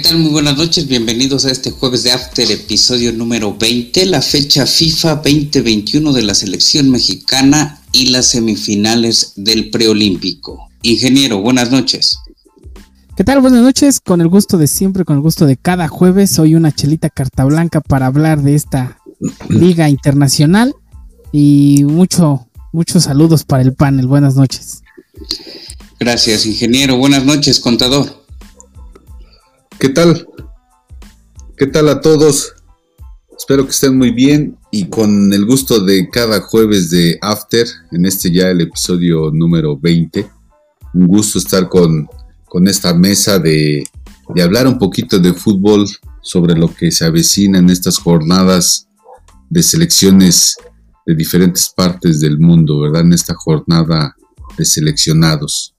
¿Qué tal? Muy buenas noches, bienvenidos a este jueves de After, episodio número 20, la fecha FIFA 2021 de la selección mexicana y las semifinales del preolímpico. Ingeniero, buenas noches. ¿Qué tal? Buenas noches, con el gusto de siempre, con el gusto de cada jueves, soy una chelita carta blanca para hablar de esta liga internacional y mucho, muchos saludos para el panel, buenas noches. Gracias, ingeniero, buenas noches, contador. ¿Qué tal? ¿Qué tal a todos? Espero que estén muy bien y con el gusto de cada jueves de After, en este ya el episodio número 20. Un gusto estar con, con esta mesa de, de hablar un poquito de fútbol sobre lo que se avecina en estas jornadas de selecciones de diferentes partes del mundo, ¿verdad? En esta jornada de seleccionados.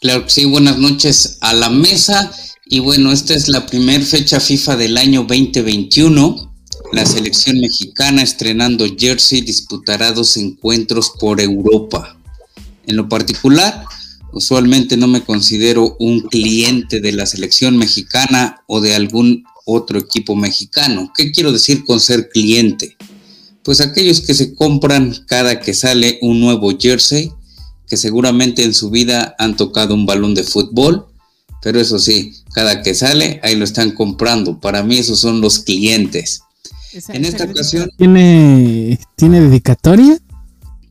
Claro que sí, buenas noches a la mesa y bueno, esta es la primera fecha FIFA del año 2021. La selección mexicana estrenando jersey disputará dos encuentros por Europa. En lo particular, usualmente no me considero un cliente de la selección mexicana o de algún otro equipo mexicano. ¿Qué quiero decir con ser cliente? Pues aquellos que se compran cada que sale un nuevo jersey, que seguramente en su vida han tocado un balón de fútbol, pero eso sí, cada que sale, ahí lo están comprando. Para mí esos son los clientes. en esta ocasión... ¿Tiene, ¿Tiene dedicatoria?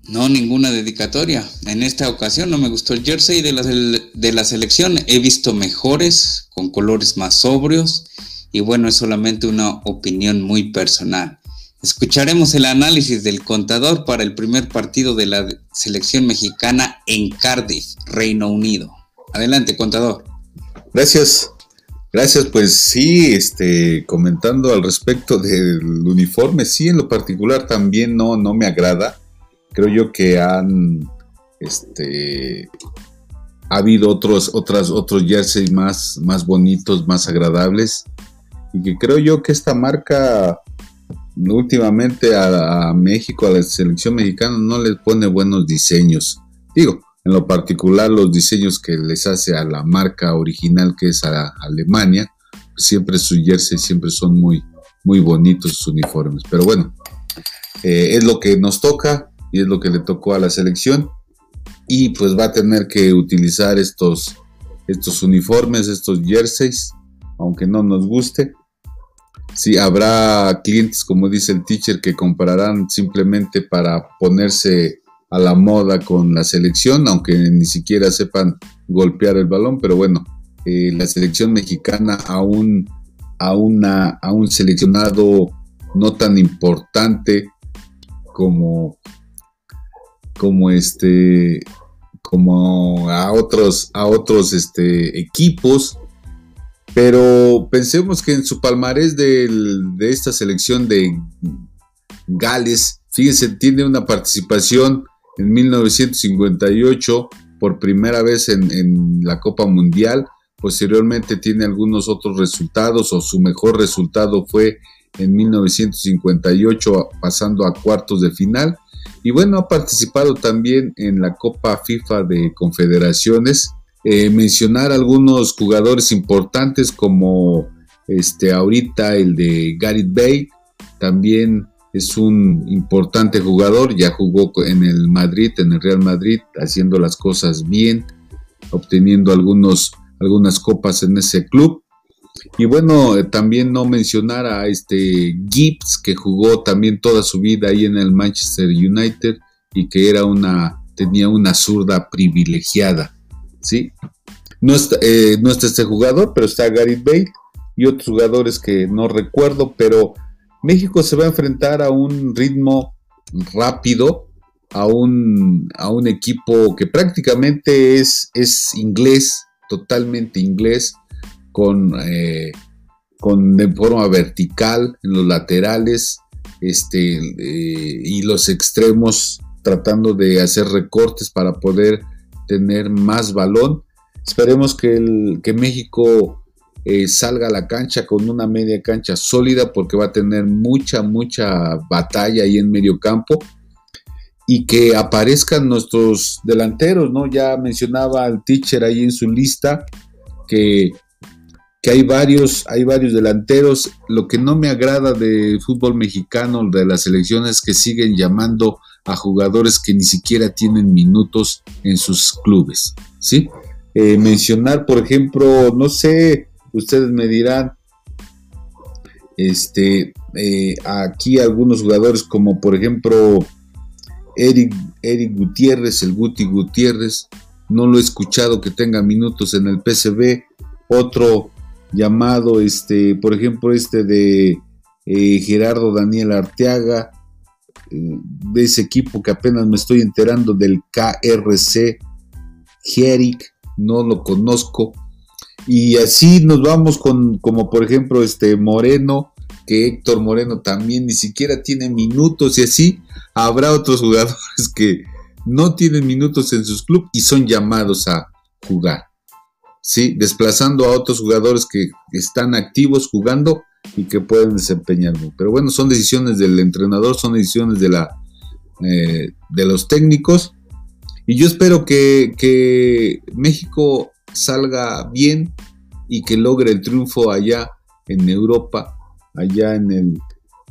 No, ninguna dedicatoria. En esta ocasión no me gustó el jersey de la, de la selección. He visto mejores, con colores más sobrios. Y bueno, es solamente una opinión muy personal. Escucharemos el análisis del contador para el primer partido de la selección mexicana en Cardiff, Reino Unido. Adelante, contador. Gracias. Gracias, pues sí, este, comentando al respecto del uniforme, sí, en lo particular también no, no me agrada. Creo yo que han, este, ha habido otros, otras, otros jerseys más, más bonitos, más agradables, y que creo yo que esta marca últimamente a, a México, a la selección mexicana, no les pone buenos diseños. Digo, en lo particular los diseños que les hace a la marca original que es a Alemania, siempre sus jerseys siempre son muy, muy bonitos sus uniformes. Pero bueno, eh, es lo que nos toca y es lo que le tocó a la selección y pues va a tener que utilizar estos, estos uniformes, estos jerseys, aunque no nos guste. Sí, habrá clientes, como dice el teacher, que comprarán simplemente para ponerse a la moda con la selección, aunque ni siquiera sepan golpear el balón, pero bueno, eh, la selección mexicana aún a, una, a un seleccionado no tan importante como, como este como a otros a otros este, equipos. Pero pensemos que en su palmarés de esta selección de Gales fíjense tiene una participación en 1958 por primera vez en, la Copa Mundial. Posteriormente tiene algunos otros resultados o su mejor resultado fue en 1958 pasando a cuartos de final. Y bueno, ha participado también en la Copa FIFA de Confederaciones. Eh, mencionar algunos jugadores importantes como este ahorita el de Gareth Bale, también es un importante jugador, ya jugó en el Madrid, en el Real Madrid, haciendo las cosas bien, obteniendo algunos, algunas copas en ese club. Y bueno, eh, también no mencionar a este Gibbs, que jugó también toda su vida ahí en el Manchester United y que era una, tenía una zurda privilegiada, ¿sí? No está, eh, no está este jugador, pero está Gary Bale y otros jugadores que no recuerdo, pero México se va a enfrentar a un ritmo rápido, a un, a un equipo que prácticamente es, es inglés, totalmente inglés, con, eh, con de forma vertical en los laterales este, eh, y los extremos tratando de hacer recortes para poder tener más balón. Esperemos que, el, que México eh, salga a la cancha con una media cancha sólida porque va a tener mucha, mucha batalla ahí en medio campo y que aparezcan nuestros delanteros, ¿no? Ya mencionaba el teacher ahí en su lista que que hay varios, hay varios delanteros. Lo que no me agrada del fútbol mexicano, de las selecciones, es que siguen llamando a jugadores que ni siquiera tienen minutos en sus clubes. ¿sí? Eh, mencionar, por ejemplo, no sé, ustedes me dirán, este, eh, aquí algunos jugadores como por ejemplo Eric, Eric Gutiérrez, el Guti Gutiérrez, no lo he escuchado que tenga minutos en el PCB, otro llamado, este, por ejemplo, este de eh, Gerardo Daniel Arteaga, eh, de ese equipo que apenas me estoy enterando del KRC, Jeric, no lo conozco. Y así nos vamos con, como por ejemplo, este Moreno, que Héctor Moreno también ni siquiera tiene minutos, y así habrá otros jugadores que no tienen minutos en sus clubes y son llamados a jugar. ¿sí? desplazando a otros jugadores que están activos jugando y que pueden desempeñarlo. Pero bueno, son decisiones del entrenador, son decisiones de, la, eh, de los técnicos. Y yo espero que, que, México salga bien y que logre el triunfo allá en Europa, allá en el...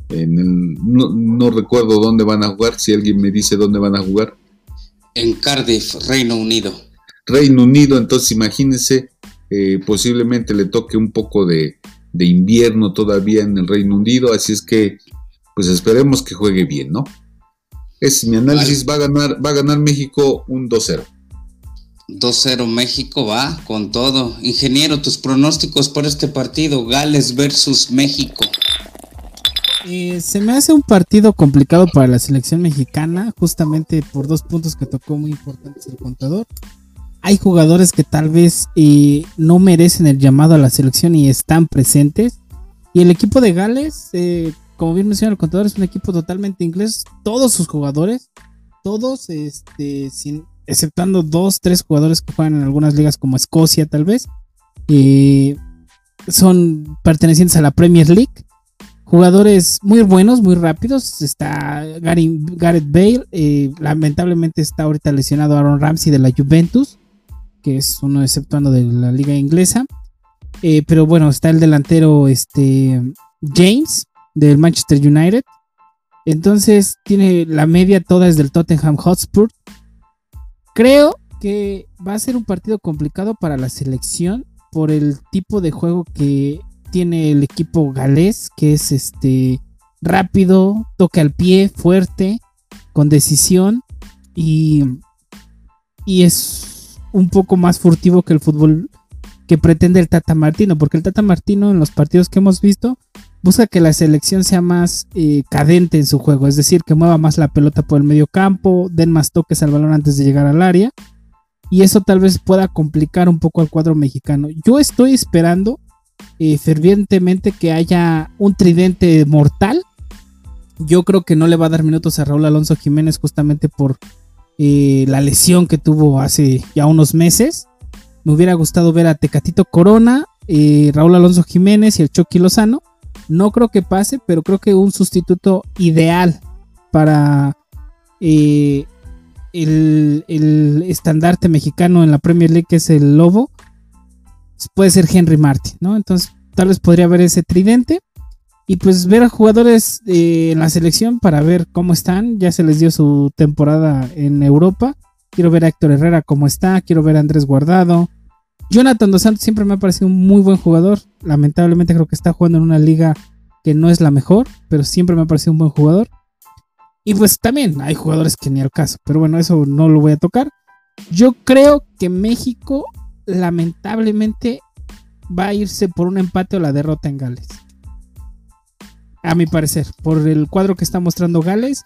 En el no, no recuerdo dónde van a jugar, si alguien me dice dónde van a jugar. En Cardiff, Reino Unido. Reino Unido, entonces imagínense, eh, posiblemente le toque un poco de, invierno todavía en el Reino Unido, así es que pues esperemos que juegue bien, ¿no? Es mi análisis, va a ganar, va a ganar México un 2-0. 2-0 México va con todo. Ingeniero, tus pronósticos por este partido, Gales versus México. Eh, se me hace un partido complicado para la selección mexicana, justamente por dos puntos que tocó muy importantes el contador hay jugadores que tal vez eh, no merecen el llamado a la selección y están presentes. Y el equipo de Gales, eh, como bien menciona el contador, es un equipo totalmente inglés. Todos sus jugadores, todos, este, sin, exceptando dos, tres jugadores que juegan en algunas ligas como Escocia tal vez, eh, son pertenecientes a la Premier League. Jugadores muy buenos, muy rápidos. Está Gareth Bale. lamentablemente está ahorita lesionado Aaron Ramsey de la Juventus que es uno exceptuando de la liga inglesa. Eh, pero bueno, está el delantero este, James del Manchester United. Entonces tiene la media toda es del Tottenham Hotspur. Creo que va a ser un partido complicado para la selección por el tipo de juego que tiene el equipo galés, que es este rápido, toque al pie, fuerte, con decisión y, y es un poco más furtivo que el fútbol que pretende el Tata Martino, porque el Tata Martino en los partidos que hemos visto busca que la selección sea más eh, cadente en su juego, es decir, que mueva más la pelota por el medio campo, den más toques al balón antes de llegar al área, y eso tal vez pueda complicar un poco al cuadro mexicano. Yo estoy esperando eh, fervientemente que haya un tridente mortal. Yo creo que no le va a dar minutos a Raúl Alonso Jiménez justamente por eh, la lesión que tuvo hace ya unos meses. Me hubiera gustado ver a Tecatito Corona, Raúl Alonso Jiménez y el Chucky Lozano. No creo que pase, pero creo que un sustituto ideal para eh, el, el, estandarte mexicano en la Premier League, que es el Lobo, puede ser Henry Martin, ¿no? Entonces, tal vez podría haber ese tridente y pues ver a jugadores eh, en la selección para ver cómo están. Ya se les dio su temporada en Europa. Quiero ver a Héctor Herrera cómo está. Quiero ver a Andrés Guardado. Jonathan Dos Santos siempre me ha parecido un muy buen jugador. Lamentablemente creo que está jugando en una liga que no es la mejor, pero siempre me ha parecido un buen jugador. Y pues también hay jugadores que ni al caso, pero bueno, eso no lo voy a tocar. Yo creo que México lamentablemente va a irse por un empate o la derrota en Gales a mi parecer, por el cuadro que está mostrando Gales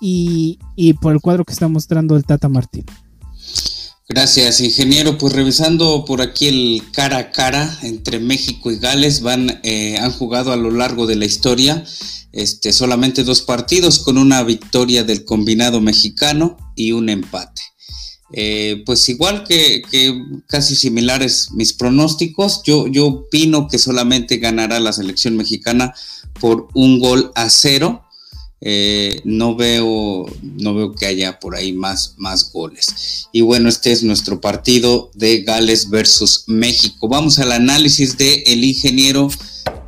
y, por el cuadro que está mostrando el Tata Martín. Gracias, ingeniero. Pues revisando por aquí el cara a cara entre México y Gales, van, eh, han jugado a lo largo de la historia este, solamente dos partidos con una victoria del combinado mexicano y un empate. Eh, pues igual que, casi similares mis pronósticos, yo, yo opino que solamente ganará la selección mexicana por un gol a cero. Eh, no veo no veo que haya por ahí más, más goles. Y bueno, este es nuestro partido de Gales versus México. Vamos al análisis del el ingeniero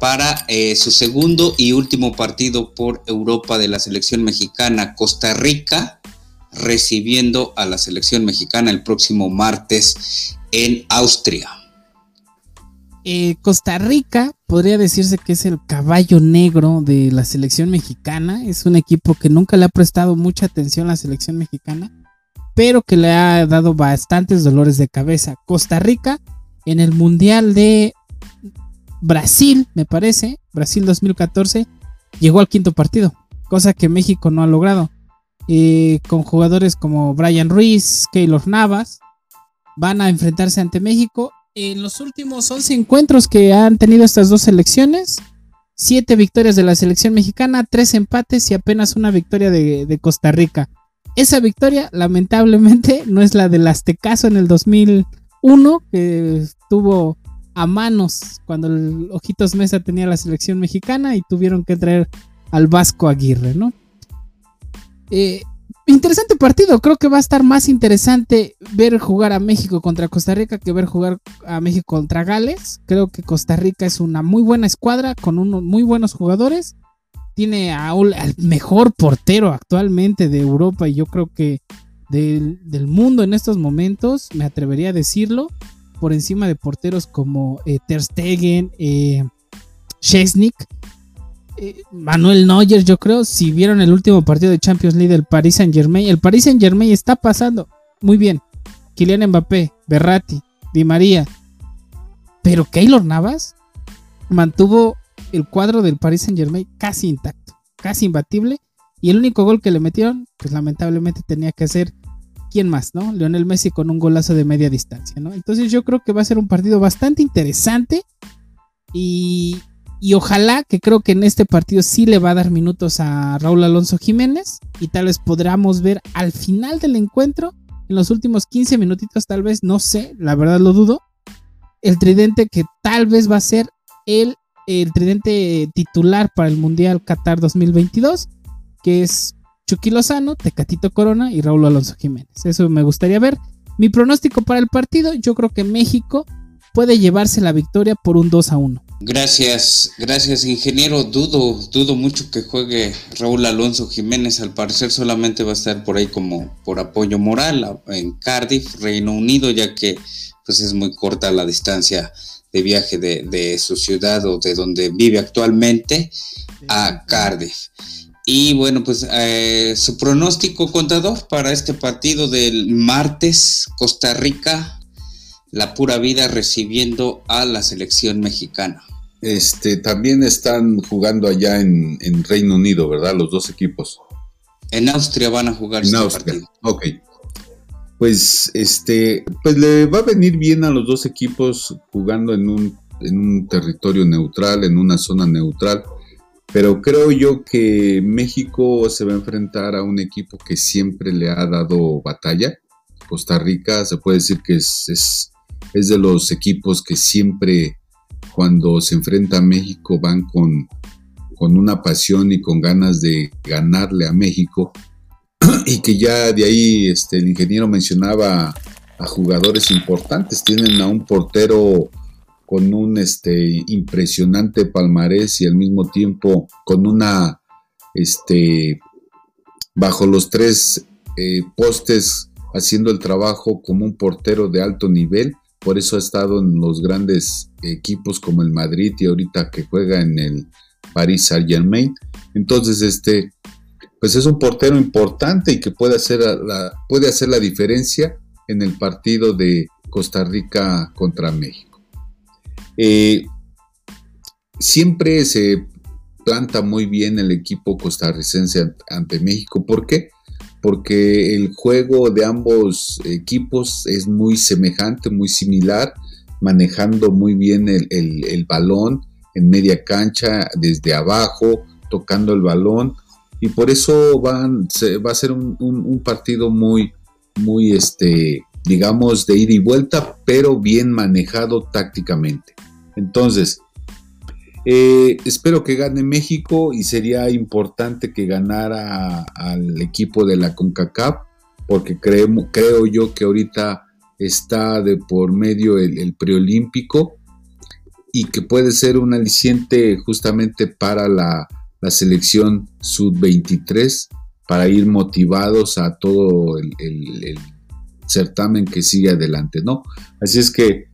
para eh, su segundo y último partido por Europa de la selección mexicana, Costa Rica, recibiendo a la selección mexicana el próximo martes en Austria. Eh, Costa Rica podría decirse que es el caballo negro de la selección mexicana. Es un equipo que nunca le ha prestado mucha atención a la selección mexicana, pero que le ha dado bastantes dolores de cabeza. Costa Rica en el Mundial de Brasil, me parece, Brasil 2014, llegó al quinto partido, cosa que México no ha logrado. Eh, con jugadores como Brian Ruiz, Keylor Navas, van a enfrentarse ante México en los últimos 11 encuentros que han tenido estas dos selecciones, 7 victorias de la selección mexicana, 3 empates y apenas una victoria de, Costa Rica. Esa victoria, lamentablemente, no es la del Aztecaso en el 2001, que estuvo a manos cuando el Ojitos Mesa tenía la selección mexicana y tuvieron que traer al Vasco Aguirre, ¿no? Eh, interesante partido. Creo que va a estar más interesante ver jugar a México contra Costa Rica que ver jugar a México contra Gales. Creo que Costa Rica es una muy buena escuadra con unos muy buenos jugadores. Tiene al mejor portero actualmente de Europa y yo creo que del, mundo en estos momentos, me atrevería a decirlo, por encima de porteros como eh, Ter Stegen, eh, Manuel Neuer, yo creo, si vieron el último partido de Champions League del Paris Saint Germain, el Paris Saint Germain está pasando muy bien. Kylian Mbappé, Berratti, Di María. Pero Keylor Navas mantuvo el cuadro del Paris Saint Germain casi intacto, casi imbatible. Y el único gol que le metieron, pues lamentablemente tenía que hacer, ¿quién más, no? Lionel Messi con un golazo de media distancia, ¿no? Entonces yo creo que va a ser un partido bastante interesante. Y, y ojalá que creo que en este partido sí le va a dar minutos a Raúl Alonso Jiménez. Y tal vez podamos ver al final del encuentro, en los últimos 15 minutitos, tal vez, no sé, la verdad lo dudo. El tridente que tal vez va a ser el, el tridente titular para el Mundial Qatar 2022, que es Chucky Lozano, Tecatito Corona y Raúl Alonso Jiménez. Eso me gustaría ver. Mi pronóstico para el partido, yo creo que México puede llevarse la victoria por un 2 a 1. Gracias, gracias ingeniero. Dudo, dudo mucho que juegue Raúl Alonso Jiménez. Al parecer solamente va a estar por ahí como por apoyo moral en Cardiff, Reino Unido, ya que pues es muy corta la distancia de viaje de, su ciudad o de donde vive actualmente a Cardiff. Y bueno, pues eh, su pronóstico contador para este partido del martes, Costa Rica la pura vida recibiendo a la selección mexicana. Este, también están jugando allá en, Reino Unido, ¿verdad? Los dos equipos. En Austria van a jugar en este Austria. Ok. Pues este, pues le va a venir bien a los dos equipos jugando en un, en un territorio neutral, en una zona neutral. Pero creo yo que México se va a enfrentar a un equipo que siempre le ha dado batalla. Costa Rica se puede decir que es es de los equipos que siempre cuando se enfrenta a México van con, con una pasión y con ganas de ganarle a México. Y que ya de ahí este, el ingeniero mencionaba a jugadores importantes, tienen a un portero con un este, impresionante palmarés y al mismo tiempo con una, este, bajo los tres eh, postes haciendo el trabajo como un portero de alto nivel por eso ha estado en los grandes equipos como el Madrid y ahorita que juega en el Paris Saint Germain. Entonces, este, pues es un portero importante y que puede hacer la, puede hacer la diferencia en el partido de Costa Rica contra México. Eh, siempre se planta muy bien el equipo costarricense ante México. ¿Por qué? Porque el juego de ambos equipos es muy semejante, muy similar, manejando muy bien el, balón en media cancha, desde abajo, tocando el balón, y por eso va a ser un, partido muy, muy, este, digamos, de ida y vuelta, pero bien manejado tácticamente. Entonces, Eh, espero que gane México y sería importante que ganara al equipo de la CONCACAF porque creo, yo que ahorita está de por medio el, preolímpico y que puede ser un aliciente justamente para la, selección sub-23 para ir motivados a todo el, el, certamen que sigue adelante, ¿no? Así es que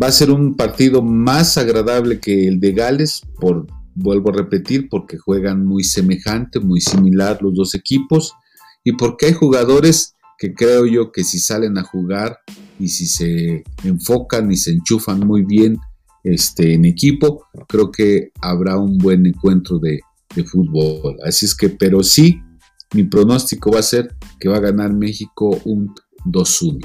Va a ser un partido más agradable que el de Gales, por, vuelvo a repetir, porque juegan muy semejante, muy similar los dos equipos y porque hay jugadores que creo yo que si salen a jugar y si se enfocan y se enchufan muy bien este, en equipo, creo que habrá un buen encuentro de, de fútbol. Así es que, pero sí, mi pronóstico va a ser que va a ganar México un 2-1.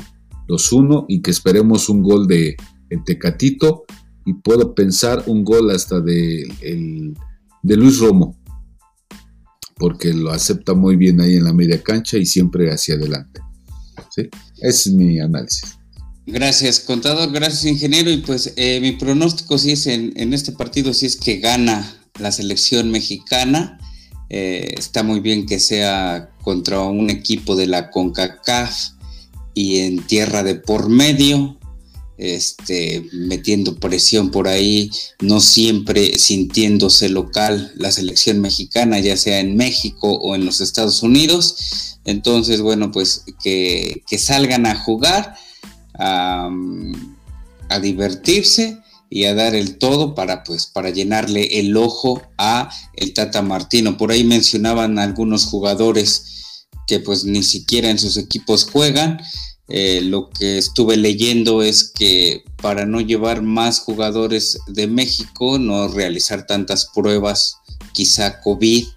2-1 y que esperemos un gol de, el Tecatito y puedo pensar un gol hasta de, Luis Romo, porque lo acepta muy bien ahí en la media cancha y siempre hacia adelante. Ese es mi análisis. Gracias, contador, gracias, ingeniero. Y pues eh, mi pronóstico sí es en, en, este partido, sí es que gana la selección mexicana. Eh, está muy bien que sea contra un equipo de la CONCACAF y en tierra de por medio este, metiendo presión por ahí, no siempre sintiéndose local la selección mexicana, ya sea en México o en los Estados Unidos. Entonces, bueno, pues que, salgan a jugar, a, divertirse y a dar el todo para pues para llenarle el ojo a el Tata Martino. Por ahí mencionaban algunos jugadores que pues ni siquiera en sus equipos juegan eh, lo que estuve leyendo es que para no llevar más jugadores de México, no realizar tantas pruebas, quizá COVID,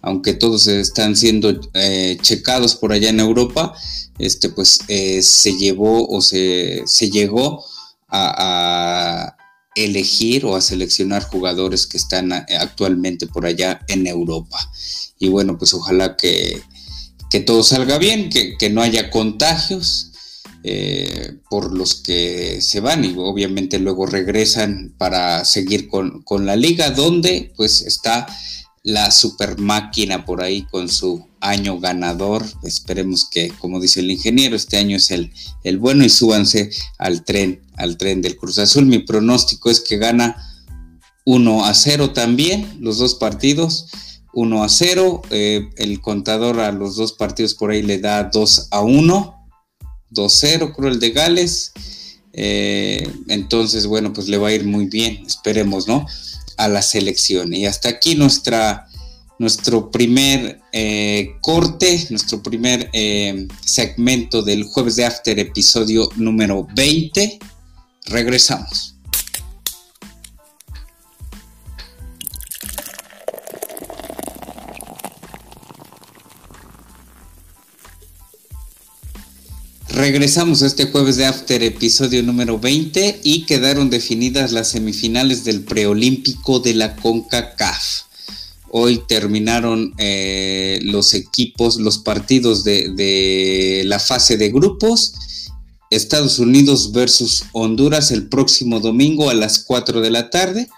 aunque todos están siendo eh, checados por allá en Europa, este, pues eh, se llevó o se, llegó a, elegir o a seleccionar jugadores que están actualmente por allá en Europa. Y bueno, pues ojalá que, que todo salga bien, que, no haya contagios eh, por los que se van y obviamente luego regresan para seguir con, la liga, donde pues está la super máquina por ahí con su año ganador. Esperemos que, como dice el ingeniero, este año es el, el bueno y súbanse al tren, al tren del Cruz Azul. Mi pronóstico es que gana 1 a 0 también, los dos partidos. 1 a 0. Eh, el contador a los dos partidos por ahí le da 2 a 1. 2-0, creo el de Gales. Eh, entonces, bueno, pues le va a ir muy bien, esperemos, ¿no? A la selección. Y hasta aquí nuestra, nuestro primer eh, corte, nuestro primer segmento del jueves de After, episodio número 20. Regresamos. Regresamos este jueves de After, episodio número 20, y quedaron definidas las semifinales del preolímpico de la CONCACAF. Hoy terminaron eh, los equipos, los partidos de, de la fase de grupos. Estados Unidos versus Honduras el próximo domingo a las 4 de la tarde.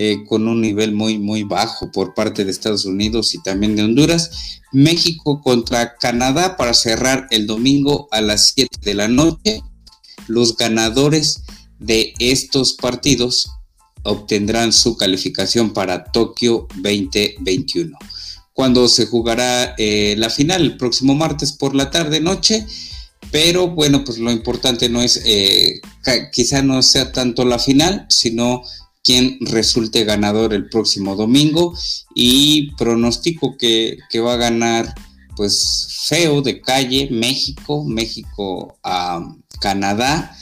Eh, con un nivel muy, muy bajo por parte de Estados Unidos y también de Honduras. México contra Canadá para cerrar el domingo a las 7 de la noche. Los ganadores de estos partidos obtendrán su calificación para Tokio 2021. Cuando se jugará eh, la final el próximo martes por la tarde noche. Pero bueno, pues lo importante no es, eh, quizá no sea tanto la final, sino quien resulte ganador el próximo domingo y pronostico que, va a ganar pues feo de calle México, México a Canadá.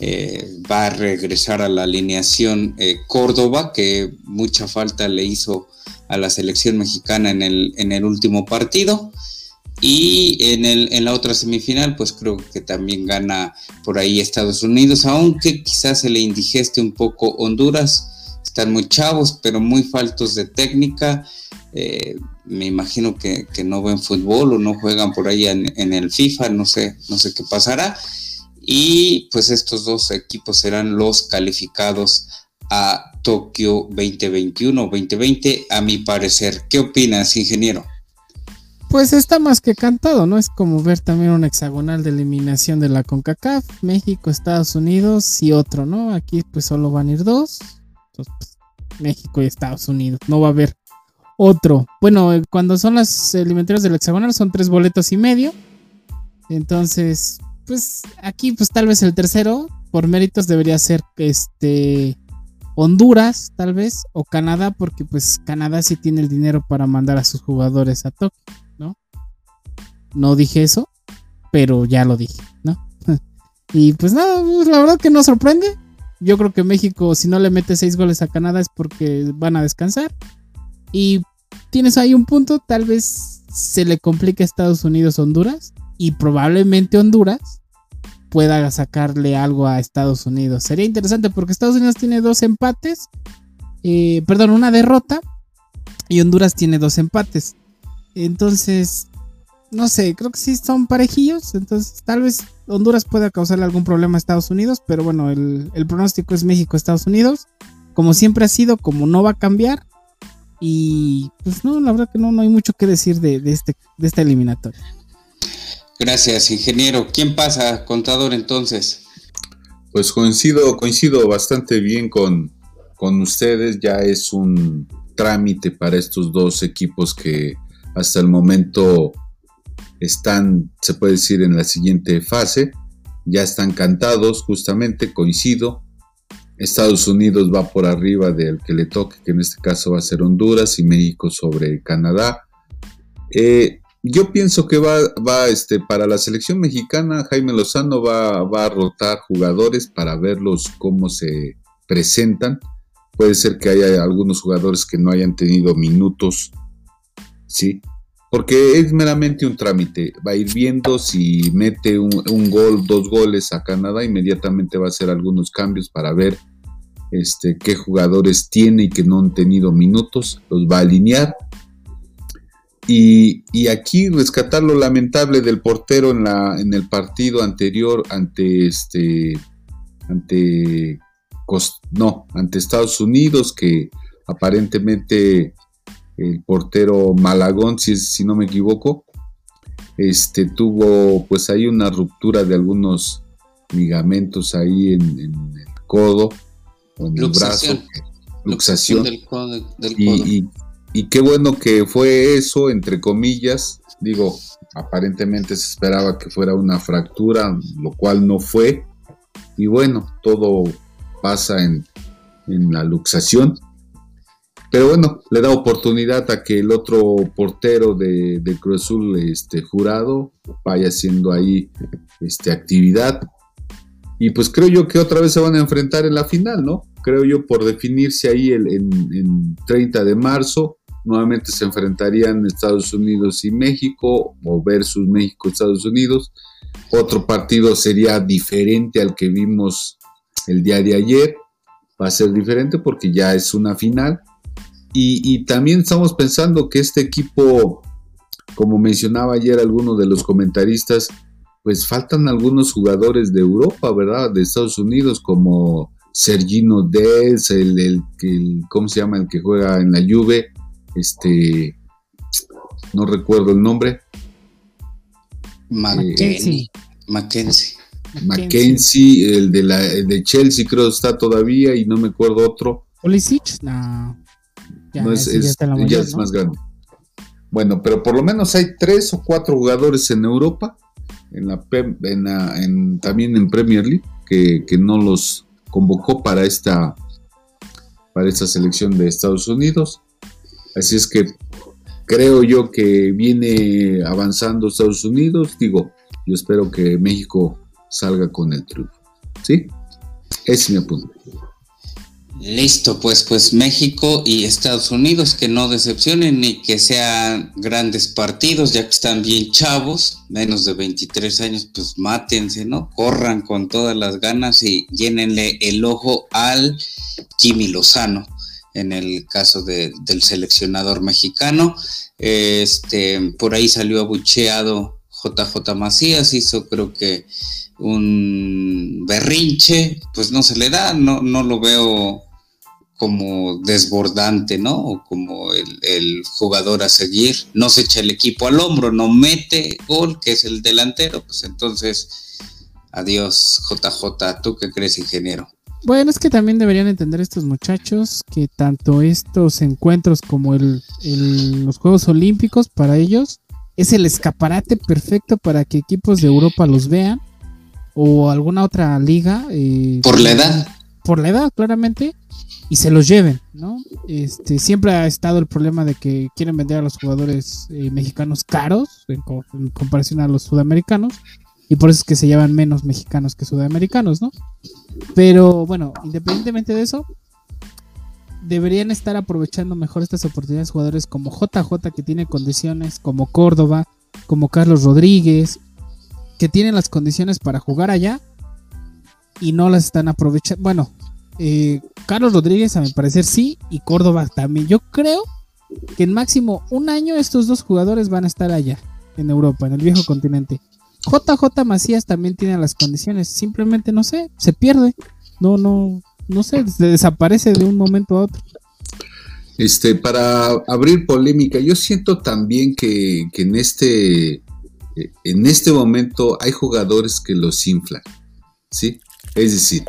Eh, va a regresar a la alineación eh, Córdoba, que mucha falta le hizo a la selección mexicana en el, en el último partido. Y en, el, en la otra semifinal, pues creo que también gana por ahí Estados Unidos, aunque quizás se le indigeste un poco Honduras están muy chavos, pero muy faltos de técnica. Eh, me imagino que, no ven fútbol o no juegan por ahí en, el FIFA, no sé, no sé qué pasará. Y pues estos dos equipos serán los calificados a Tokio 2021-2020, a mi parecer. ¿Qué opinas, ingeniero? Pues está más que cantado, ¿no? Es como ver también un hexagonal de eliminación de la CONCACAF, México, Estados Unidos y otro, ¿no? Aquí pues solo van a ir dos. Pues, México y Estados Unidos. No va a haber otro. Bueno, eh, cuando son las eliminatorias del hexagonal son tres boletos y medio. Entonces, pues aquí pues tal vez el tercero por méritos debería ser este Honduras, tal vez, o Canadá, porque pues Canadá sí tiene el dinero para mandar a sus jugadores a Tokio, ¿no? Dije eso, pero ya lo dije, ¿no? y pues nada, pues, la verdad que no sorprende. Yo creo que México, si no le mete seis goles a Canadá, es porque van a descansar. Y tienes ahí un punto, tal vez se le complique a Estados Unidos Honduras. Y probablemente Honduras pueda sacarle algo a Estados Unidos. Sería interesante porque Estados Unidos tiene dos empates, eh, perdón, una derrota y Honduras tiene dos empates. Entonces, no sé, creo que sí son parejillos. Entonces, tal vez Honduras pueda causarle algún problema a Estados Unidos, pero bueno, el, pronóstico es México-Estados Unidos. Como siempre ha sido, como no va a cambiar. Y pues no, la verdad que no, no hay mucho que decir de, este, de esta eliminatoria. Gracias, ingeniero. ¿Quién pasa, contador, entonces? Pues coincido, coincido bastante bien con, con ustedes. Ya es un trámite para estos dos equipos que hasta el momento están, se puede decir, en la siguiente fase. Ya están cantados, justamente, coincido. Estados Unidos va por arriba del que le toque, que en este caso va a ser Honduras, y México sobre Canadá. Eh, yo pienso que va, va este, para la selección mexicana, Jaime Lozano va, a rotar jugadores para verlos cómo se presentan. Puede ser que haya algunos jugadores que no hayan tenido minutos, ¿sí? Porque es meramente un trámite. Va a ir viendo si mete un, gol, dos goles a Canadá, inmediatamente va a hacer algunos cambios para ver este, qué jugadores tiene y que no han tenido minutos. Los va a alinear y, aquí rescatar lo lamentable del portero en, en el partido anterior ante este ante no, ante Estados Unidos, que aparentemente el portero Malagón, si, si no me equivoco, este tuvo pues ahí una ruptura de algunos ligamentos ahí en, el codo o en el brazo. Luxación, del codo. y, y qué bueno que fue eso, entre comillas. Digo, aparentemente se esperaba que fuera una fractura, lo cual no fue. Y bueno, todo pasa en, la luxación. Pero bueno, le da oportunidad a que el otro portero de, de Cruz Azul, este jurado, vaya haciendo ahí este, actividad. Y pues creo yo que otra vez se van a enfrentar en la final, ¿no? Creo yo por definirse ahí el, en, en 30 de marzo nuevamente se enfrentarían Estados Unidos y México o versus México Estados Unidos. Otro partido sería diferente al que vimos el día de ayer. Va a ser diferente porque ya es una final. Y, también estamos pensando que este equipo, como mencionaba ayer algunos de los comentaristas, pues faltan algunos jugadores de Europa, ¿verdad? De Estados Unidos, como Sergino Dez, el, el, el, ¿cómo se llama? El que juega en la Juve, este, no recuerdo el nombre. Mackenzie. Mackenzie. Mackenzie, el de, la, de Chelsea creo está todavía y no me acuerdo otro. Pulisic, no. Ya, es, más grande. Bueno, pero por lo menos hay tres o cuatro jugadores en Europa, en la, en también en Premier League, que, que, no los convocó para esta, para esta selección de Estados Unidos. Así es que creo yo que viene avanzando Estados Unidos. Digo, yo espero que México salga con el triunfo. ¿Sí? Ese es mi apunte. Listo, pues, pues México y Estados Unidos que no decepcionen ni que sean grandes partidos, ya que están bien chavos, menos de 23 años, pues mátense, ¿no? Corran con todas las ganas y llénenle el ojo al Jimmy Lozano en el caso del seleccionador mexicano. Este, por ahí salió abucheado JJ Macías, hizo creo que un berrinche, pues no se le da, no, no lo veo como desbordante, ¿no? O como el, jugador a seguir. No se echa el equipo al hombro, no mete gol, que es el delantero. Pues entonces, adiós, JJ. ¿Tú qué crees, ingeniero? Bueno, es que también deberían entender estos muchachos que tanto estos encuentros como el, los Juegos Olímpicos para ellos es el escaparate perfecto para que equipos de Europa los vean o alguna otra liga. Eh, por la edad. Por la edad, claramente y se los lleven, ¿no? Este, siempre ha estado el problema de que quieren vender a los jugadores eh, mexicanos caros en, comparación a los sudamericanos y por eso es que se llevan menos mexicanos que sudamericanos, ¿no? Pero bueno, independientemente de eso, deberían estar aprovechando mejor estas oportunidades jugadores como JJ que tiene condiciones, como Córdoba, como Carlos Rodríguez, que tienen las condiciones para jugar allá y no las están aprovechando. Bueno, eh, Carlos Rodríguez, a mi parecer, sí. Y Córdoba también. Yo creo que en máximo un año estos dos jugadores van a estar allá, en Europa, en el viejo continente. JJ Macías también tiene las condiciones. Simplemente, no sé, se pierde. No, no, no sé, se desaparece de un momento a otro. Este, para abrir polémica, yo siento también que, que en este en este momento hay jugadores que los inflan, ¿sí? Es decir,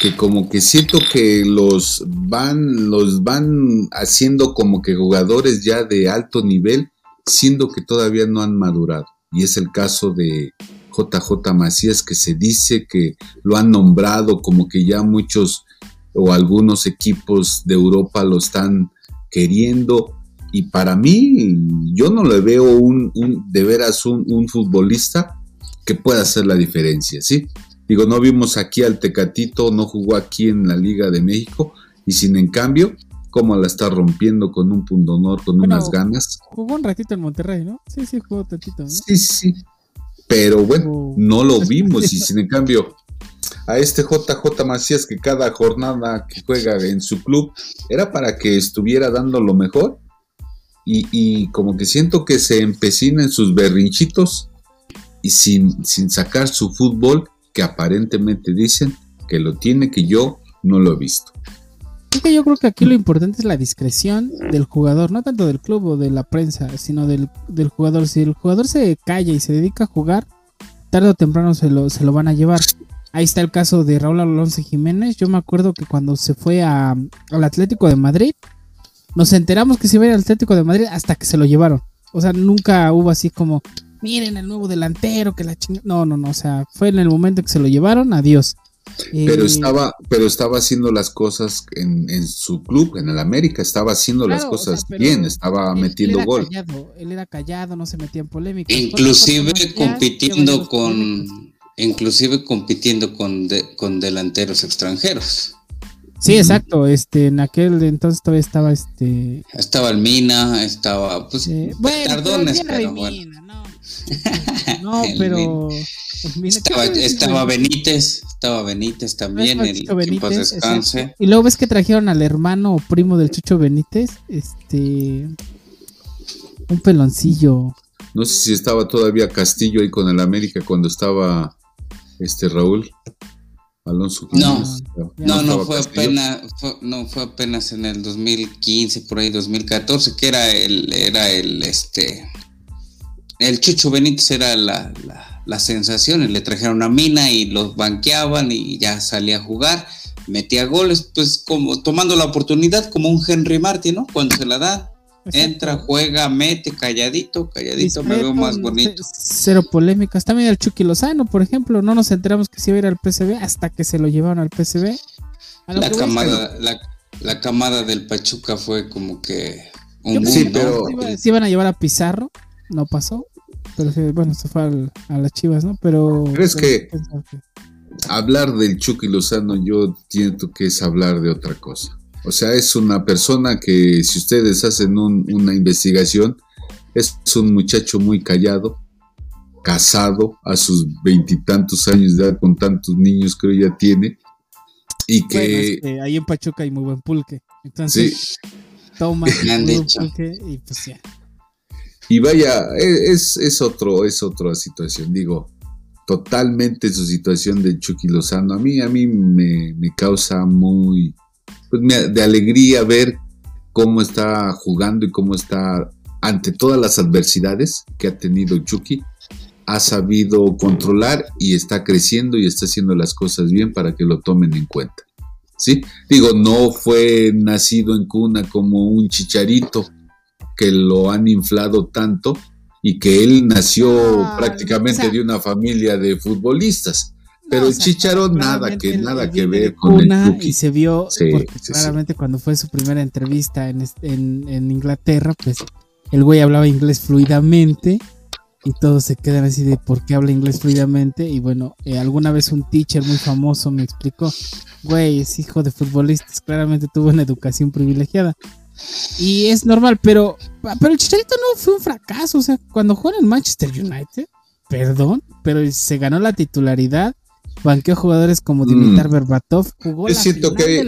que como que siento que los van, los van haciendo como que jugadores ya de alto nivel, siendo que todavía no han madurado. Y es el caso de JJ Macías, que se dice que lo han nombrado como que ya muchos o algunos equipos de Europa lo están queriendo. Y para mí, yo no le veo un, de veras un, un futbolista que pueda hacer la diferencia, ¿sí? Digo, no vimos aquí al Tecatito, no jugó aquí en la Liga de México, y sin en cambio, cómo la está rompiendo con un pundonor, con unas ganas. Jugó un ratito en Monterrey, ¿no? Sí, sí, jugó tantito, ¿no? Sí, sí. Pero bueno, no lo vimos, y sin en cambio, a este JJ Macías que cada jornada que juega en su club era para que estuviera dando lo mejor. Y, y como que siento que se empecina en sus berrinchitos y sin, sin sacar su fútbol que aparentemente dicen que lo tiene, que yo no lo he visto. Yo creo que aquí lo importante es la discreción del jugador, no tanto del club o de la prensa, sino del, jugador. Si el jugador se calla y se dedica a jugar, tarde o temprano se lo, se lo van a llevar. Ahí está el caso de Raúl Alonso Jiménez. Yo me acuerdo que cuando se fue al Atlético de Madrid, nos enteramos que se iba al Atlético de Madrid hasta que se lo llevaron. O sea, nunca hubo así como, miren el nuevo delantero, que la chingada. No, no, no, o sea, fue en el momento que se lo llevaron, adiós. Pero eh, estaba, pero estaba haciendo las cosas en, su club, en el América, estaba haciendo las cosas bien, estaba metiendo gol. él era callado, no se metía en polémica. Inclusive compitiendo con, inclusive compitiendo con, con delanteros extranjeros. Sí, exacto. Este, en aquel entonces todavía estaba este. Estaba el Mina, estaba, pues, bueno, Tardones, pero, bueno. no, pero estaba, Benítez, estaba Benítez también, el Benítez, descanse. Y luego ves que trajeron al hermano o primo del Chucho Benítez, este un peloncillo. No sé si estaba todavía Castillo ahí con el América cuando estaba este Raúl. Alonso. No, no, no, fue apenas, no fue apenas en el 2015, por ahí 2014, que era el, era el, este, el Chucho Benítez era la, la, sensación, le trajeron a Mina y los banqueaban y ya salía a jugar, metía goles, pues como tomando la oportunidad como un Henry Martin, ¿no? Cuando se la da, entra, juega, mete, calladito, calladito, me veo más bonito. Cero polémicas. También el Chucky Lozano, por ejemplo, no nos enteramos que se iba a ir al PCB hasta que se lo llevaron al PCB. La camada, la, camada del Pachuca fue como que un sí, pero se iban a llevar a Pizarro, no pasó. Pero bueno, se fue a las chivas, ¿no? Pero. ¿Crees que, hablar del Chucky Lozano yo siento que es hablar de otra cosa? O sea, es una persona que si ustedes hacen una investigación, es un muchacho muy callado, casado a sus veintitantos años de edad con tantos niños que ya tiene. Y que... Este, ahí en Pachuca hay muy buen pulque. Entonces, toma pulque y pues ya. Y vaya, e, es, es, otro, es otra situación. Digo, totalmente su situación de Chucky Lozano. A mí, a mí me, causa muy, pues de alegría ver cómo está jugando y cómo está ante todas las adversidades que ha tenido Chucky, ha sabido controlar y está creciendo y está haciendo las cosas bien para que lo tomen en cuenta. ¿Sí? Digo, no fue nacido en cuna como un chicharito que lo han inflado tanto y que él nació prácticamente de una familia de futbolistas. Pero el Chicharo nada que nada que ver con el y se vio porque claramente cuando fue su primera entrevista en, en, Inglaterra, pues el güey hablaba inglés fluidamente y todos se quedan así de por qué habla inglés fluidamente y bueno, eh, alguna vez un teacher muy famoso me explicó, güey, es hijo de futbolistas, claramente tuvo una educación privilegiada. Y es normal, pero, pero el Chicharito no fue un fracaso. O sea, cuando jugó en Manchester United, perdón, pero se ganó la titularidad. Banqueó jugadores como Dimitar mm. Berbatov. Jugó yo siento que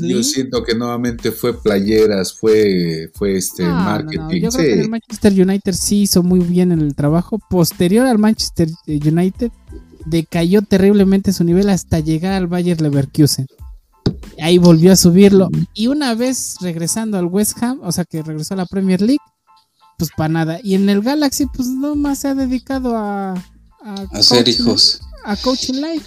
Yo siento que nuevamente fue playeras, fue, fue este marketing. Yo creo que el Manchester United sí hizo muy bien el trabajo. Posterior al Manchester United, decayó terriblemente su nivel hasta llegar al Bayer Leverkusen. Ahí volvió a subirlo. Y una vez regresando al West Ham, o sea que regresó a la Premier League, pues para nada. Y en el Galaxy, pues no más se ha dedicado a, a, hacer hijos. A coaching life.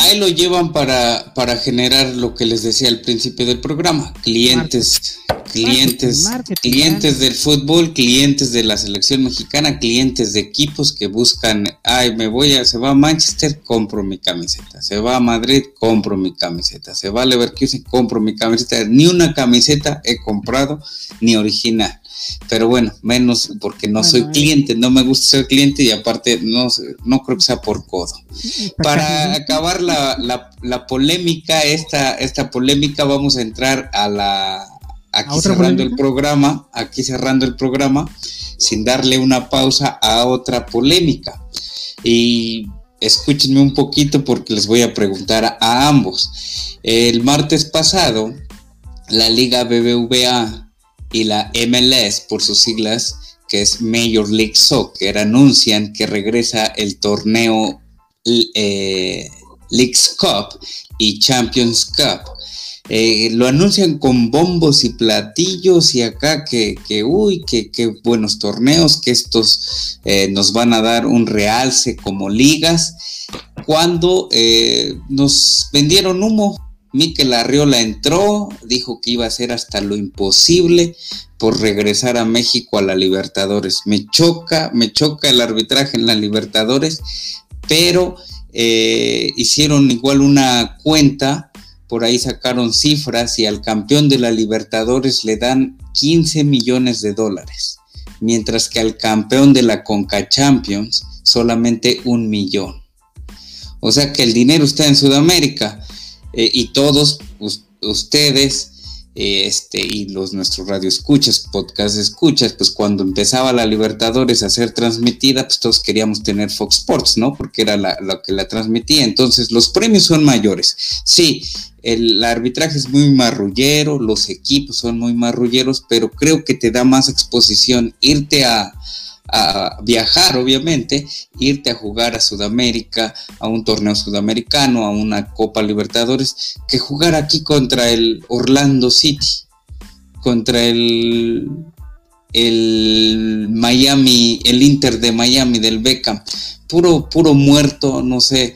Y ahí lo llevan para, para generar lo que les decía al principio del programa, clientes, clientes, clientes del fútbol, clientes de la selección mexicana, clientes de equipos que buscan, ay, me voy a, se va a Manchester, compro mi camiseta, se va a Madrid, compro mi camiseta, se va a Leverkusen, compro mi camiseta, ni una camiseta he comprado, ni original pero bueno, menos porque no soy cliente, no me gusta ser cliente y aparte no, no creo que sea por codo. Para acabar la, la, polémica, esta, esta polémica, vamos a entrar a la aquí cerrando el programa, aquí cerrando el programa, sin darle una pausa a otra polémica. Y escúchenme un poquito porque les voy a preguntar a ambos. El martes pasado, la Liga BBVA y la MLS por sus siglas, que es Major League Soccer, anuncian que regresa el torneo eh, Cup y Champions Cup. Eh, lo anuncian con bombos y platillos y acá que, que uy, que, buenos torneos, que estos eh, nos van a dar un realce como ligas, cuando nos vendieron humo Miquel Arriola entró, dijo que iba a hacer hasta lo imposible por regresar a México a la Libertadores. Me choca, me choca el arbitraje en la Libertadores, pero eh, hicieron igual una cuenta, por ahí sacaron cifras y al campeón de la Libertadores le dan 15 millones de dólares, mientras que al campeón de la Conca Champions solamente un millón. O sea que el dinero está en Sudamérica eh, y todos ustedes eh, este, y los nuestros radioescuchas, podcast escuchas, pues cuando empezaba la Libertadores a ser transmitida, pues todos queríamos tener Fox Sports, ¿no? Porque era la, lo que la transmitía. Entonces, los premios son mayores. Sí, el arbitraje es muy marrullero, los equipos son muy marrulleros, pero creo que te da más exposición irte a, a viajar, obviamente, irte a jugar a Sudamérica, a un torneo sudamericano, a una Copa Libertadores, que jugar aquí contra el Orlando City, contra el, el Miami, el Inter de Miami del Beckham. Puro, puro muerto, no sé.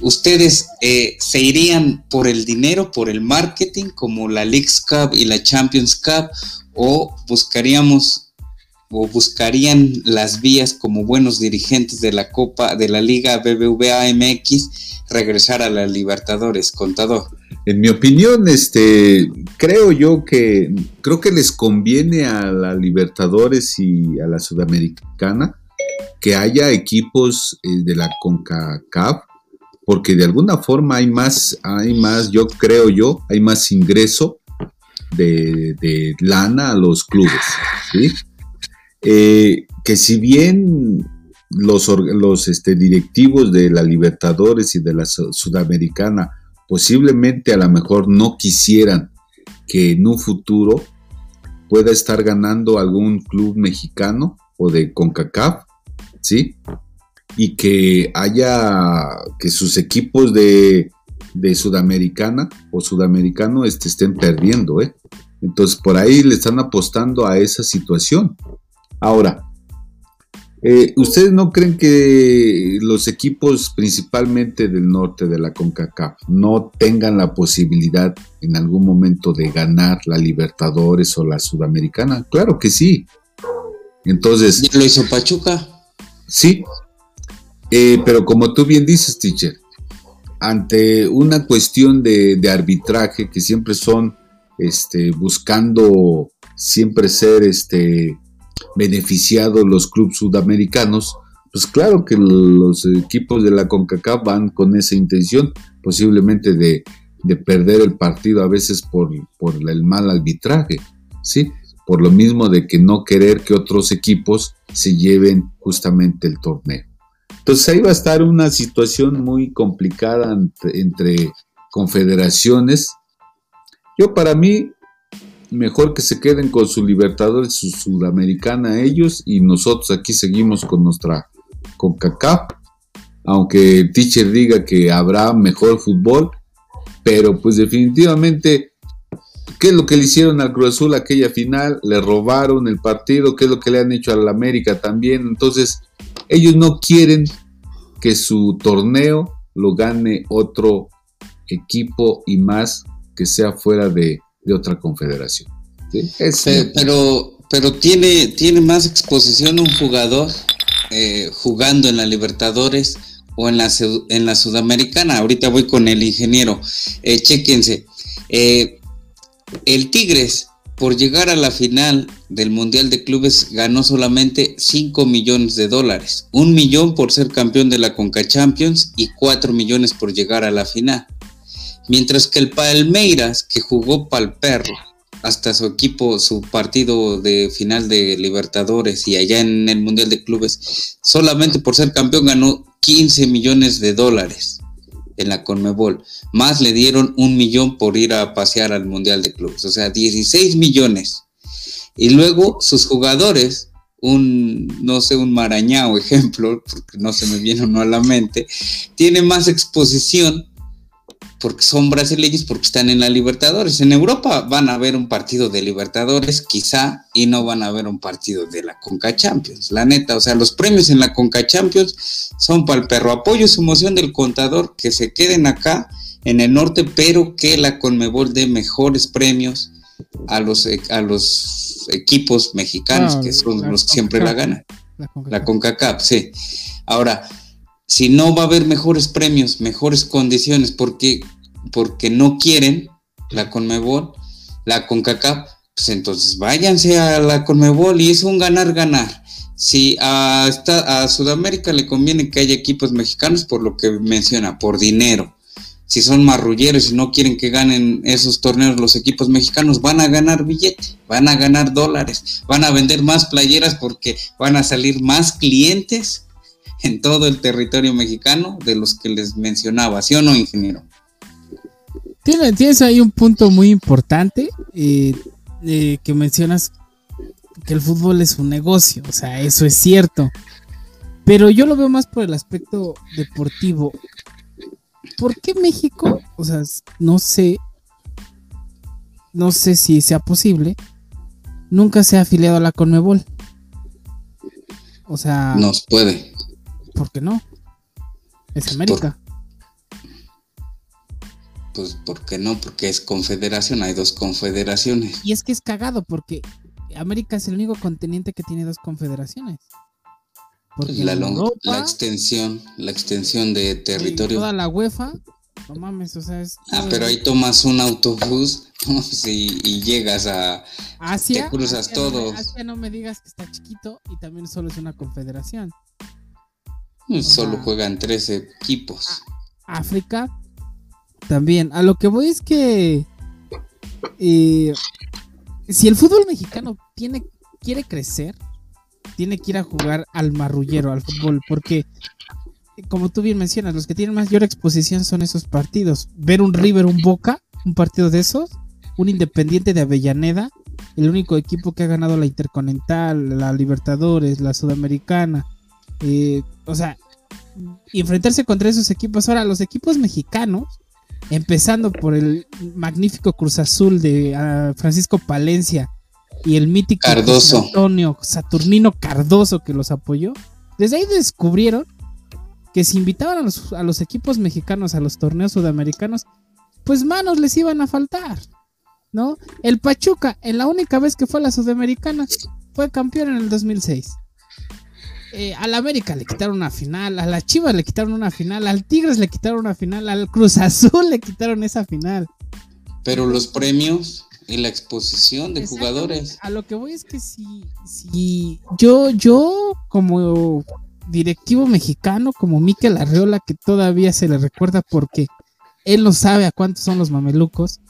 ¿Ustedes eh, se irían por el dinero, por el marketing, como la Leagues Cup y la Champions Cup, o buscaríamos o buscarían las vías como buenos dirigentes de la Copa de la Liga BBVA MX regresar a la Libertadores, contador. En mi opinión, este creo yo que creo que les conviene a la Libertadores y a la Sudamericana que haya equipos eh, de la CONCACAF porque de alguna forma hay más hay más yo creo yo, hay más ingreso de, de lana a los clubes, ¿sí? Eh, que si bien los, este, directivos de la Libertadores y de la Sudamericana posiblemente a lo mejor no quisieran que en un futuro pueda estar ganando algún club mexicano o de CONCACAF, ¿sí? Y que haya, que sus equipos de, de Sudamericana o Sudamericano este, estén perdiendo. ¿eh? Entonces, por ahí le están apostando a esa situación. Ahora, eh, ¿Ustedes no creen que los equipos principalmente del norte de la CONCACAF no tengan la posibilidad en algún momento de ganar la Libertadores o la Sudamericana? Claro que sí. Entonces... ¿Ya lo hizo Pachuca? Sí. Eh, pero como tú bien dices, teacher, ante una cuestión de, de arbitraje que siempre son este, buscando siempre ser este, beneficiados los clubes sudamericanos, pues claro que los equipos de la CONCACAF van con esa intención, posiblemente de, perder el partido a veces por, por, el mal arbitraje, ¿sí? Por lo mismo de que no querer que otros equipos se lleven justamente el torneo. Entonces ahí va a estar una situación muy complicada entre confederaciones. Yo para mí mejor que se queden con su Libertadores, su Sudamericana ellos y nosotros aquí seguimos con nuestra CONCACAF, aunque teacher diga que habrá mejor fútbol, pero pues definitivamente, ¿qué es lo que le hicieron al Cruz Azul aquella final? Le robaron el partido, ¿qué es lo que le han hecho al América también? Entonces, ellos no quieren que su torneo lo gane otro equipo y más que sea fuera de, de otra confederación. pero, pero tiene, tiene más exposición un jugador eh, jugando en la Libertadores o en la, en la Sudamericana. Ahorita voy con el ingeniero. Eh, chequense. Eh, el Tigres, por llegar a la final del Mundial de Clubes, ganó solamente 5 millones de dólares. Un millón por ser campeón de la Conca Champions y 4 millones por llegar a la final. Mientras que el Palmeiras, que jugó pal perro hasta su equipo, su partido de final de Libertadores y allá en el Mundial de Clubes, solamente por ser campeón ganó 15 millones de dólares en la Conmebol. Más le dieron un millón por ir a pasear al Mundial de Clubes, o sea, 16 millones. Y luego sus jugadores, un, no sé, un marañao ejemplo, porque no se me viene uno a la mente, tiene más exposición porque son brasileños, porque están en la Libertadores. En Europa van a ver un partido de Libertadores, quizá, y no van a ver un partido de la Conca Champions. La neta, o sea, los premios en la Conca Champions son para el perro. Apoyo su moción del contador que se queden acá en el norte, pero que la Conmebol dé mejores premios a los, a los equipos mexicanos, que son los que siempre la ganan. La CONCACAF, sí. Ahora, si no va a haber mejores premios, mejores condiciones, porque, porque no quieren la Conmebol, la CONCACAF, pues entonces váyanse a la Conmebol y es un ganar-ganar. Si a, a Sudamérica le conviene que haya equipos mexicanos, por lo que menciona, por dinero. Si son marrulleros y no quieren que ganen esos torneos los equipos mexicanos, van a ganar billete, van a ganar dólares, van a vender más playeras porque van a salir más clientes en todo el territorio mexicano de los que les mencionaba, ¿sí o no, ingeniero? Tienes, ahí un punto muy importante eh, eh, que mencionas que el fútbol es un negocio, o sea, eso es cierto. Pero yo lo veo más por el aspecto deportivo. ¿Por qué México? O sea, no sé. No sé si sea posible. Nunca se ha afiliado a la Conmebol. O sea. Nos puede. ¿Por qué no? Es América. Pues, ¿por qué no? Porque es confederación, hay dos confederaciones. Y es que es cagado porque América es el único continente que tiene dos confederaciones. Porque la, la extensión, la extensión de territorio. Toda la UEFA, no mames, o sea, es. Ah, pero ahí tomas un autobús y, llegas a. Asia. Te cruzas todo. Asia no me digas que está chiquito y también solo es una confederación. Solo juegan 13 equipos. África también. A lo que voy es que eh, si el fútbol mexicano tiene, quiere crecer, tiene que ir a jugar al marrullero, al fútbol, porque como tú bien mencionas, los que tienen mayor exposición son esos partidos. Ver un River, un Boca, un partido de esos, un Independiente de Avellaneda, el único equipo que ha ganado la Intercontinental, la Libertadores, la Sudamericana, eh, o sea, enfrentarse contra esos equipos. Ahora, los equipos mexicanos empezando por el magnífico Cruz Azul de ah, Francisco Palencia y el mítico Cardoso. Antonio Saturnino Cardoso que los apoyó, desde ahí descubrieron que si invitaban a los, a los equipos mexicanos a los torneos sudamericanos, pues manos les iban a faltar, ¿no? El Pachuca, en la única vez que fue a la Sudamericana, fue campeón en el 2006. Eh, al América le quitaron una final, a la Chivas le quitaron una final, al Tigres le quitaron una final, al Cruz Azul le quitaron esa final. Pero los premios y la exposición de jugadores. A lo que voy es que si, si yo, yo como directivo mexicano, como Miquel Arreola, que todavía se le recuerda porque él no sabe a cuántos son los mamelucos,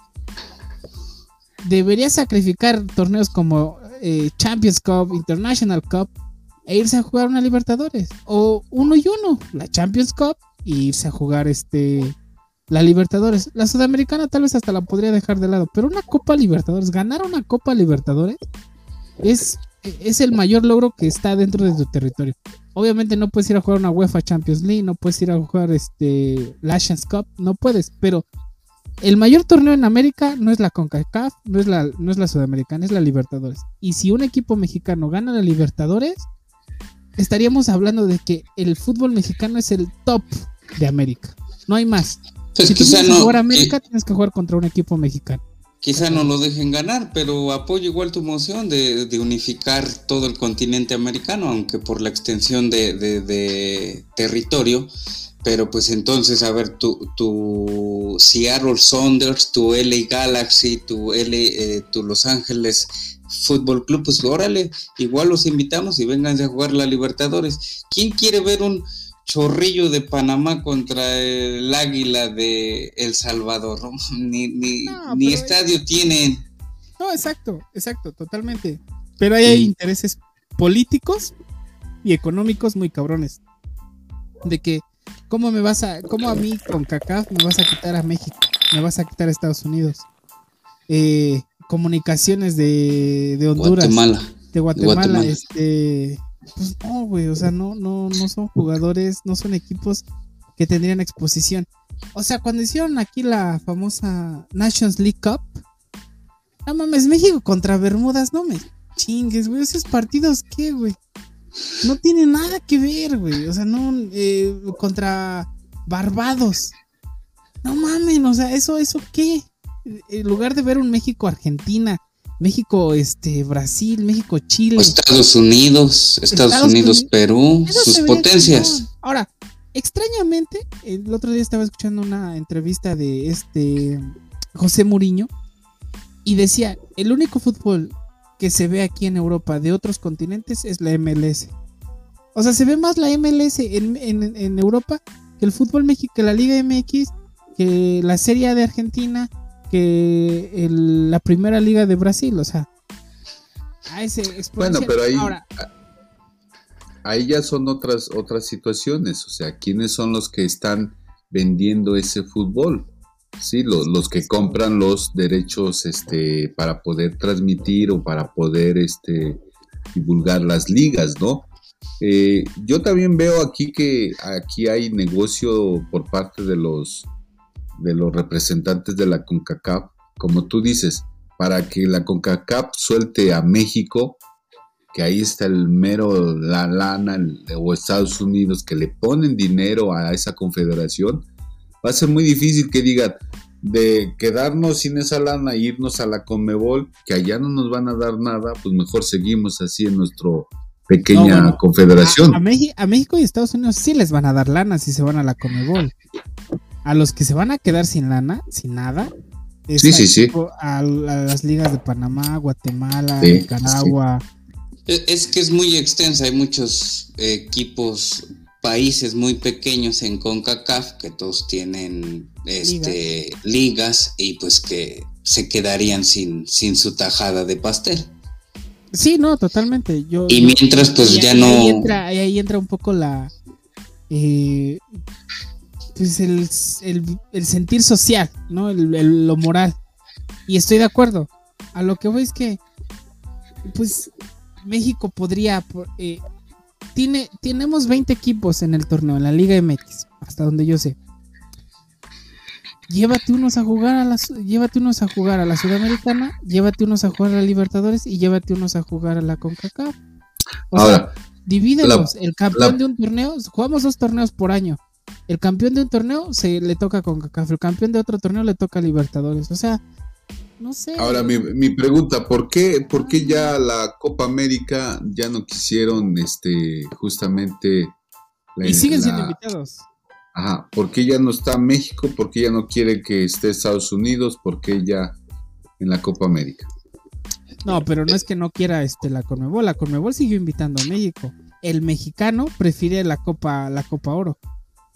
debería sacrificar torneos como eh, Champions Cup, International Cup, e irse a jugar una Libertadores. O uno y uno, la Champions Cup, e irse a jugar este la Libertadores. La Sudamericana tal vez hasta la podría dejar de lado, pero una Copa Libertadores, ganar una Copa Libertadores es, es el mayor logro que está dentro de tu territorio. Obviamente no puedes ir a jugar una UEFA Champions League, no puedes ir a jugar este Nations Cup, no puedes, pero el mayor torneo en América no es la CONCACAF, no es la, no es la Sudamericana, es la Libertadores. Y si un equipo mexicano gana la Libertadores, estaríamos hablando de que el fútbol mexicano es el top de América. No hay más. Pues si tú quieres no, jugar a América, qui- tienes que jugar contra un equipo mexicano. quizá no lo dejen ganar, pero apoyo igual tu moción de, de unificar todo el continente americano, aunque por la extensión de, de- de territorio. Pero pues entonces, a ver, tu, tu Seattle Saunders, tu LA Galaxy, tu, LA, eh, tu Los Ángeles Fútbol Club, pues órale, igual los invitamos y vénganse a jugar la Libertadores. ¿Quién quiere ver un chorrillo de Panamá contra el Águila de El Salvador? Ni, ni, No, ni estadio tienen. No, exacto, exacto, totalmente. Pero hay Sí. intereses políticos y económicos muy cabrones. De que, ¿cómo me vas a, cómo a mí con CACAF me vas a quitar a México? Me vas a quitar a Estados Unidos. Eh, comunicaciones de, de Honduras, Guatemala. de Guatemala, Guatemala. este, pues no, güey, o sea, no, no, no son jugadores, no son equipos que tendrían exposición. O sea, cuando hicieron aquí la famosa Nations League Cup, no mames, México contra Bermudas, no me chingues, güey, esos partidos, ¿qué, güey? No tiene nada que ver, güey, o sea, no, eh, contra Barbados. No mames, o sea, eso, eso, ¿qué? En lugar de ver un México-Argentina, México, este, Brasil, México, Chile. Estados Unidos, Estados, Estados Unidos, Unidos. Perú, sus potencias. Ahora, extrañamente, el otro día estaba escuchando una entrevista de este José Muriño y decía, el único fútbol que se ve aquí en Europa de otros continentes es la MLS. O sea, se ve más la MLS en, en- en Europa que el fútbol México, que la Liga MX, que la Serie A de Argentina, que el- la primera liga de Brasil, o sea. A ese Bueno, pero ahí, Ahora, ahí ya son otras, otras situaciones. O sea, ¿quiénes son los que están vendiendo ese fútbol? Sí, los, los que compran los derechos este, para poder transmitir o para poder este, divulgar las ligas, ¿no? Eh, yo también veo aquí que aquí hay negocio por parte de los de los representantes de la CONCACAF, como tú dices, para que la CONCACAF suelte a México, que ahí está el mero la lana el- o Estados Unidos que le ponen dinero a esa confederación, va a ser muy difícil que digan de quedarnos sin esa lana e irnos a la Conmebol, que allá no nos van a dar nada, pues mejor seguimos así en nuestro pequeña No, bueno, confederación. A, a México y Estados Unidos sí les van a dar lana si se van a la Comebol. A los que se van a quedar sin lana, sin nada, es Sí, a sí, sí. A, a las ligas de Panamá, Guatemala, Sí, Nicaragua. Es es que es muy extensa, hay muchos equipos, países muy pequeños en CONCACAF que todos tienen este, ligas y pues que se quedarían sin, sin su tajada de pastel. Sí, no, totalmente. Yo, Y mientras pues y ya ahí- no... Ahí entra, ahí entra un poco la. eh, el, el- el sentir social, ¿no? El- lo moral. Y estoy de acuerdo. A lo que voy es que. Pues México podría. eh, tiene, tenemos 20 equipos en el torneo, en la Liga MX, hasta donde yo sé. llévate unos a jugar a la, llévate unos a jugar a la Sudamericana, llévate unos a jugar a la Libertadores y llévate unos a jugar a la CONCACAF. O Ahora, sea, divídelos. el campeón de un torneo, jugamos dos torneos por año. El campeón de un torneo se le toca CONCACAF, el campeón de otro torneo le toca a Libertadores. O sea, no sé. Ahora, mi, mi pregunta, ¿por qué, ¿por qué ya la Copa América ya no quisieron este justamente... y siguen siendo invitados. Ajá, ¿por qué ya no está México? ¿Por qué ya no quiere que esté Estados Unidos? ¿Por qué ya en la Copa América? No, pero no es que no quiera este la Conmebol, la Conmebol siguió invitando a México. El mexicano prefiere la Copa la Copa Oro,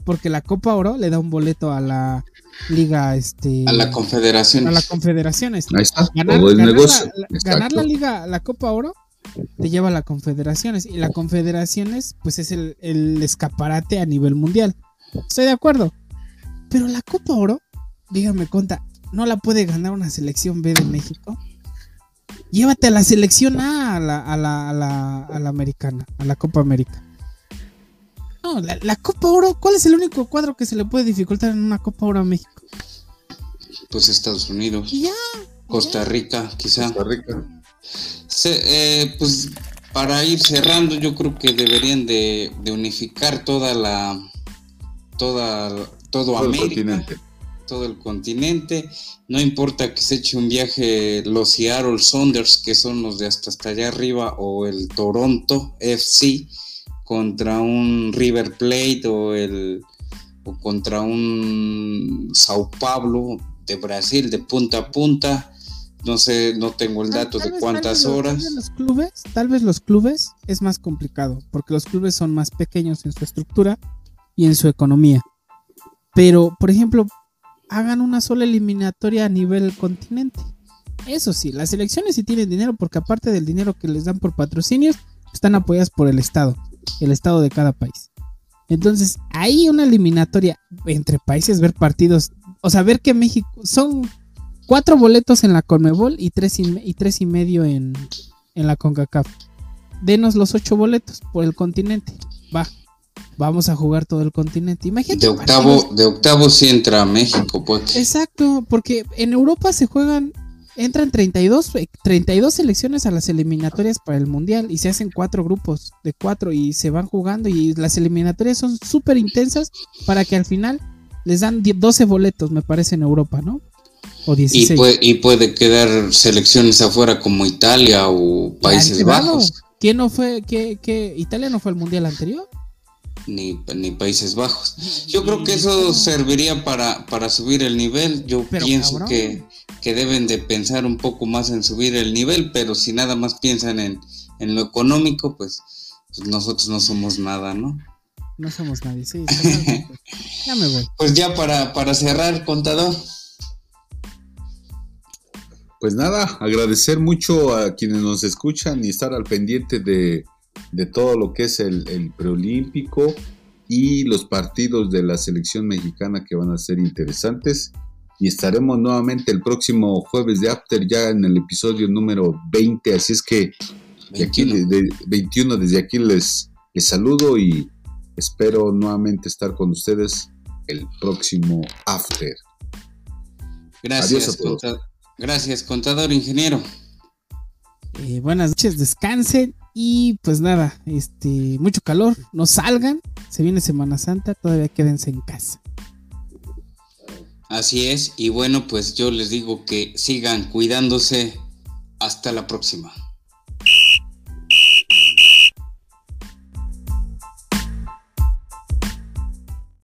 porque la Copa Oro le da un boleto a la liga este a la Confederación. A la Confederación. Ahí está, ganar, todo el negocio. La, ganar la liga la Copa Oro te lleva a la Confederaciones y la Confederaciones pues es el, el escaparate a nivel mundial. Estoy de acuerdo. Pero la Copa Oro, dígame cuenta, ¿no la puede ganar una selección B de México? Llévate a la selección A, a la, a la, a la, americana, a la Copa América. No, la, Copa Oro, ¿cuál es el único cuadro que se le puede dificultar en una Copa Oro a México? Pues Estados Unidos. Ya. Costa Rica, quizá. Costa Rica. Eh, pues para ir cerrando, yo creo que deberían de unificar toda la, toda, todo, América, todo el continente. No importa que se eche un viaje los Seattle Saunders, que son los de hasta, hasta allá arriba, o el Toronto FC contra un River Plate o el o contra un Sao Paulo de Brasil de punta a punta. No sé, no tengo el dato de cuántas horas. Tal vez, los clubes, tal vez los clubes es más complicado, porque los clubes son más pequeños en su estructura y en su economía. Pero, por ejemplo, hagan una sola eliminatoria a nivel continente. Eso sí, las elecciones sí tienen dinero porque aparte del dinero que les dan por patrocinios, están apoyadas por el Estado, el Estado de cada país. Entonces, hay una eliminatoria entre países, ver partidos, o sea, ver que México son cuatro boletos en la Conmebol y tres y, tres y medio en, en la CONCACAF. Denos los ocho boletos por el continente. Va, vamos a jugar todo el continente. Imagínate. De octavo, de octavo sí entra México, pues. Exacto, porque en Europa se juegan, entran 32, 32 selecciones a las eliminatorias para el Mundial y se hacen cuatro grupos de cuatro y se van jugando y las eliminatorias son súper intensas para que al final les dan 12 boletos, me parece, en Europa, ¿no? O 16. Y puede, y puede quedar selecciones afuera como Italia o Países Bajos. ¿Quién no fue? ¿Qué, qué, ¿Italia no fue al mundial anterior? ni, Países Bajos. Yo creo que eso serviría para, para subir el nivel. Yo pienso que, deben de pensar un poco más en subir el nivel, pero si nada más piensan en, lo económico, pues, pues, nosotros no somos nada, ¿no? No somos nadie, sí. ya me voy. Pues ya para, para cerrar, contador. Pues nada, agradecer mucho a quienes nos escuchan y estar al pendiente de de todo lo que es el, preolímpico y los partidos de la selección mexicana que van a ser interesantes. Y estaremos nuevamente el próximo jueves de After ya en el episodio número 20. Así es que 21, aquí, de, 21 desde aquí les, les saludo y espero nuevamente estar con ustedes el próximo After. Gracias, Gracias, contador ingeniero. Eh, buenas noches, descansen y pues nada, este, mucho calor, no salgan, se viene Semana Santa, todavía quédense en casa. Así es, y bueno, pues yo les digo que sigan cuidándose. Hasta la próxima.